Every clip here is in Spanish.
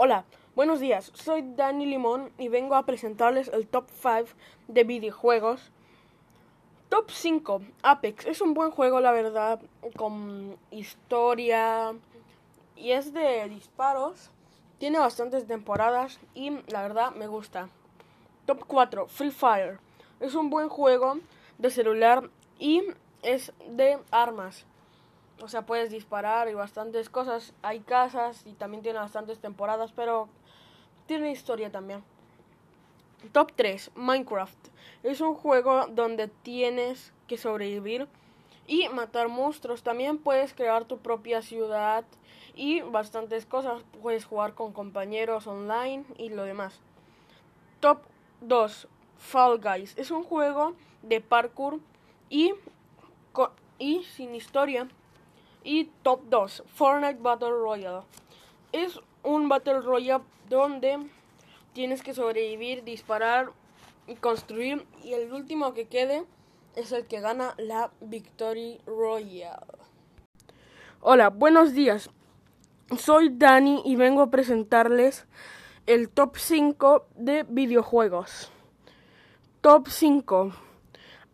Hola, buenos días. Soy Dani Limón y vengo a presentarles el top 5 de videojuegos. Top 5, Apex. Es un buen juego, la verdad, con historia y es de disparos. Tiene bastantes temporadas y la verdad me gusta. Top 4, Free Fire. Es un buen juego de celular y es de armas. O sea, puedes disparar y bastantes cosas. Hay casas y también tiene bastantes temporadas, pero tiene historia también. Top 3, Minecraft. Es un juego donde tienes que sobrevivir y matar monstruos. También puedes crear tu propia ciudad y bastantes cosas. Puedes jugar con compañeros online y lo demás. Top 2, Fall Guys. Es un juego de parkour y, y sin historia. Y top 2, Fortnite Battle Royale. Es un Battle Royale donde tienes que sobrevivir, disparar y construir. Y el último que quede es el que gana la Victory Royale. Hola, buenos días. Soy Dani y vengo a presentarles el top 5 de videojuegos. Top 5.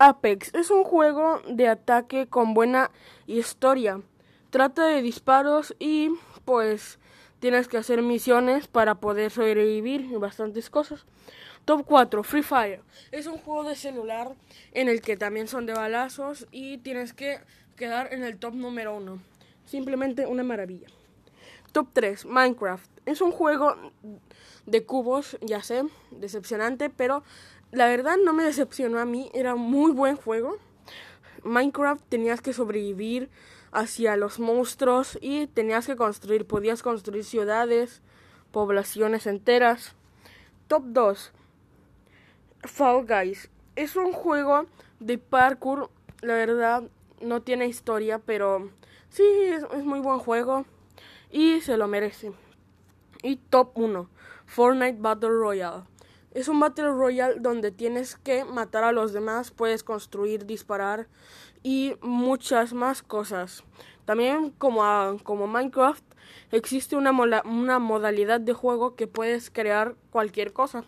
Apex es un juego de ataque con buena historia. Trata de disparos y pues tienes que hacer misiones para poder sobrevivir y bastantes cosas. Top 4, Free Fire. Es un juego de celular en el que también son de balazos y tienes que quedar en el top número 1. Simplemente una maravilla. Top 3, Minecraft. Es un juego de cubos, ya sé, decepcionante, pero la verdad no me decepcionó a mí. Era muy buen juego. Minecraft tenías que sobrevivir hacia los monstruos y tenías que construir, podías construir ciudades, poblaciones enteras. Top 2. Fall Guys. Es un juego de parkour, la verdad no tiene historia, pero sí, es, muy buen juego y se lo merece. Y top 1. Fortnite Battle Royale. Es un Battle Royale donde tienes que matar a los demás, puedes construir, disparar y muchas más cosas. También como, como Minecraft existe una, una modalidad de juego que puedes crear cualquier cosa.